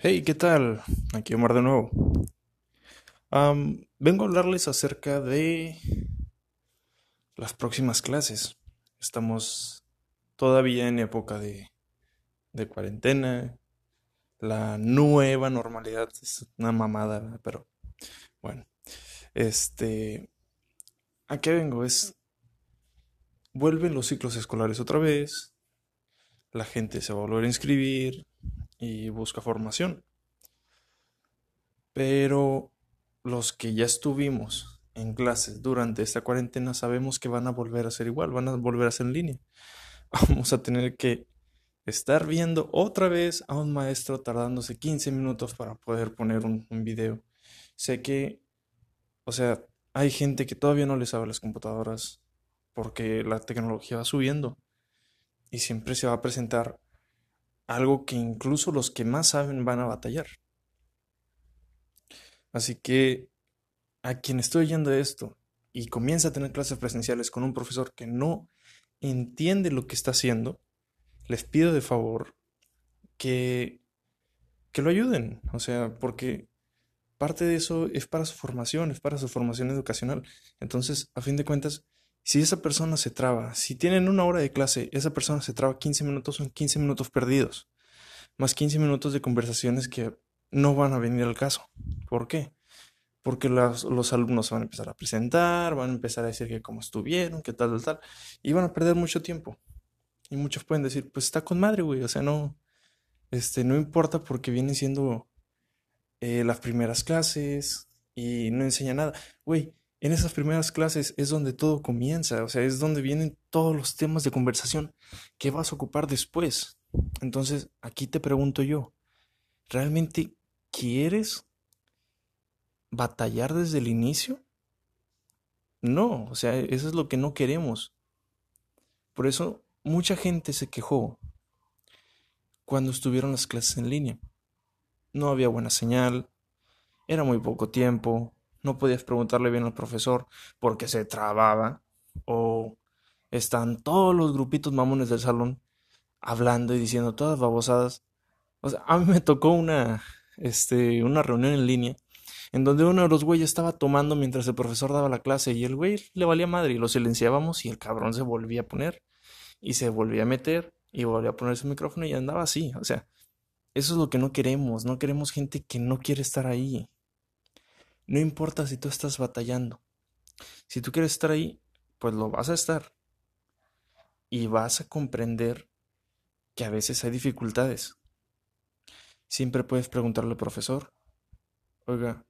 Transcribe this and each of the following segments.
Hey, ¿qué tal? Aquí Omar de nuevo. vengo a hablarles acerca de las próximas clases. Estamos todavía en época de, de cuarentena. La nueva normalidad es una mamada, pero bueno. Este. ¿A qué vengo? Es. Vuelven los ciclos escolares otra vez. La gente se va a volver a inscribir y busca formación. Pero los que ya estuvimos en clases durante esta cuarentena sabemos que van a volver a ser igual, van a volver a ser en línea. Vamos a tener que estar viendo otra vez a un maestro tardándose 15 minutos para poder poner un, video. Sé que, o sea, hay gente que todavía no le sabe las computadoras porque la tecnología va subiendo y siempre se va a presentar algo que incluso los que más saben van a batallar. Así que a quien estoy oyendo esto y comienza a tener clases presenciales con un profesor que no entiende lo que está haciendo, les pido de favor que, que lo ayuden. O sea, porque parte de eso es para su formación, es para su formación educacional. Entonces, a fin de cuentas, si esa persona se traba, si tienen una hora de clase, esa persona se traba 15 minutos, son 15 minutos perdidos. Más 15 minutos de conversaciones que no van a venir al caso. ¿Por qué? Porque los, alumnos van a empezar a presentar, van a empezar a decir que cómo estuvieron, que tal, tal, tal, y van a perder mucho tiempo. Y muchos pueden decir, pues está con madre, güey, o sea, no, este, no importa porque vienen siendo eh, las primeras clases y no enseña nada. Güey, en esas primeras clases es donde todo comienza, o sea, es donde vienen todos los temas de conversación que vas a ocupar después. Entonces, aquí te pregunto yo, ¿realmente quieres batallar desde el inicio? No, o sea, eso es lo que no queremos. Por eso mucha gente se quejó cuando estuvieron las clases en línea. No había buena señal, era muy poco tiempo, no podías preguntarle bien al profesor porque se trababa o están todos los grupitos mamones del salón hablando y diciendo todas babosadas. O sea, a mí me tocó una, este, una reunión en línea en donde uno de los güeyes estaba tomando mientras el profesor daba la clase y el güey le valía madre y lo silenciábamos y el cabrón se volvía a poner y se volvía a meter y volvía a poner su micrófono y andaba así. O sea, eso es lo que no queremos, no queremos gente que no quiere estar ahí. No importa si tú estás batallando. Si tú quieres estar ahí, pues lo vas a estar. Y vas a comprender que a veces hay dificultades. Siempre puedes preguntarle al profesor, oiga,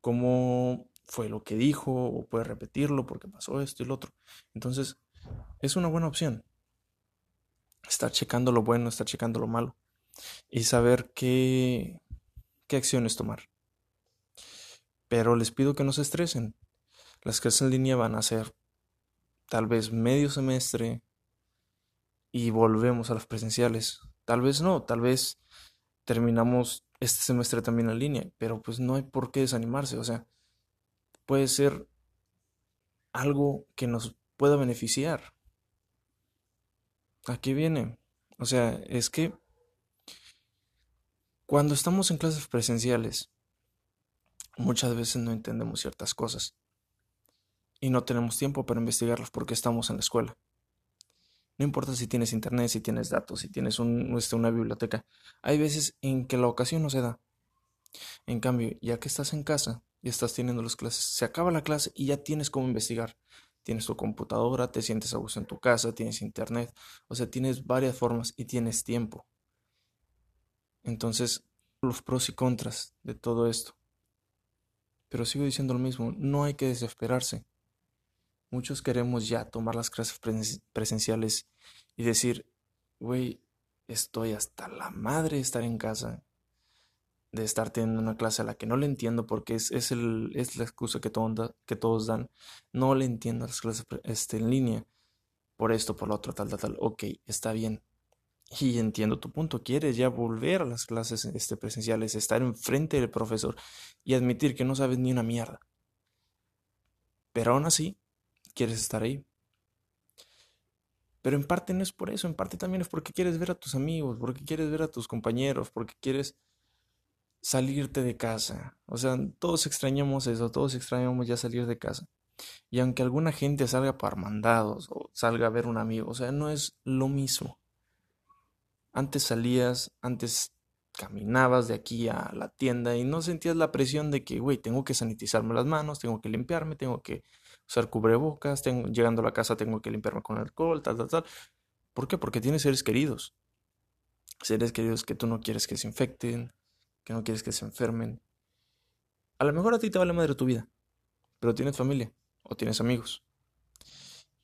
¿cómo fue lo que dijo? O puedes repetirlo porque pasó esto y lo otro. Entonces, es una buena opción. Estar checando lo bueno, estar checando lo malo. Y saber qué, qué acciones tomar. Pero les pido que no se estresen. Las clases en línea van a ser tal vez medio semestre y volvemos a las presenciales. Tal vez no, tal vez terminamos este semestre también en línea, pero pues no hay por qué desanimarse. O sea, puede ser algo que nos pueda beneficiar. ¿A qué viene? O sea, es que cuando estamos en clases presenciales, Muchas veces no entendemos ciertas cosas y no tenemos tiempo para investigarlas porque estamos en la escuela. No importa si tienes internet, si tienes datos, si tienes este, una biblioteca. Hay veces en que la ocasión no se da. En cambio, ya que estás en casa y estás teniendo las clases, se acaba la clase y ya tienes cómo investigar. Tienes tu computadora, te sientes a gusto en tu casa, tienes internet, o sea, tienes varias formas y tienes tiempo. Entonces, los pros y contras de todo esto. Pero sigo diciendo lo mismo, no hay que desesperarse. Muchos queremos ya tomar las clases presenciales y decir, güey, estoy hasta la madre de estar en casa, de estar teniendo una clase a la que no le entiendo porque es, es, el, es la excusa que, que todos dan. No le entiendo las clases este, en línea por esto, por lo otro, tal, tal, tal. Ok, está bien. Y entiendo tu punto, quieres ya volver a las clases este, presenciales, estar enfrente del profesor y admitir que no sabes ni una mierda. Pero aún así, quieres estar ahí. Pero en parte no es por eso, en parte también es porque quieres ver a tus amigos, porque quieres ver a tus compañeros, porque quieres salirte de casa. O sea, todos extrañamos eso, todos extrañamos ya salir de casa. Y aunque alguna gente salga para mandados o salga a ver un amigo, o sea, no es lo mismo. Antes salías, antes caminabas de aquí a la tienda y no sentías la presión de que, güey, tengo que sanitizarme las manos, tengo que limpiarme, tengo que usar cubrebocas, llegando a la casa tengo que limpiarme con alcohol, tal, tal, tal. ¿Por qué? Porque tienes seres queridos. Seres queridos que tú no quieres que se infecten, que no quieres que se enfermen. A lo mejor a ti te vale madre tu vida, pero tienes familia o tienes amigos.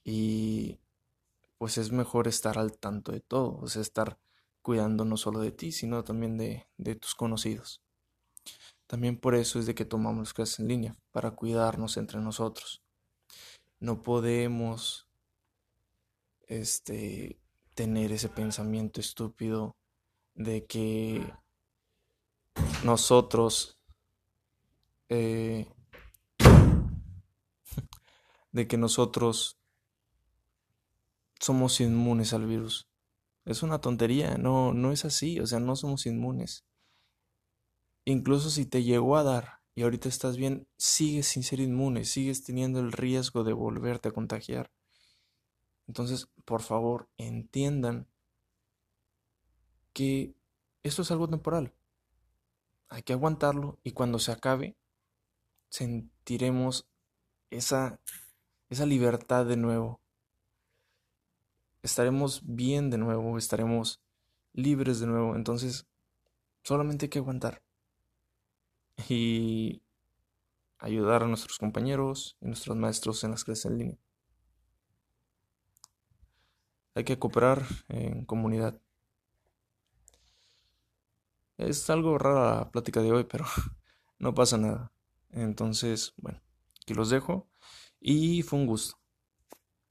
Y pues es mejor estar al tanto de todo, o sea, estar cuidando no solo de ti, sino también de, de tus conocidos. También por eso es de que tomamos clases en línea, para cuidarnos entre nosotros. No podemos este tener ese pensamiento estúpido de que nosotros eh, de que nosotros somos inmunes al virus. Es una tontería, no, no es así, o sea, no somos inmunes. Incluso si te llegó a dar y ahorita estás bien, sigues sin ser inmune, sigues teniendo el riesgo de volverte a contagiar. Entonces, por favor, entiendan que esto es algo temporal. Hay que aguantarlo y cuando se acabe, sentiremos esa, esa libertad de nuevo. Estaremos bien de nuevo, estaremos libres de nuevo. Entonces, solamente hay que aguantar. Y ayudar a nuestros compañeros y nuestros maestros en las clases en línea. Hay que cooperar en comunidad. Es algo rara la plática de hoy, pero no pasa nada. Entonces, bueno, aquí los dejo y fue un gusto.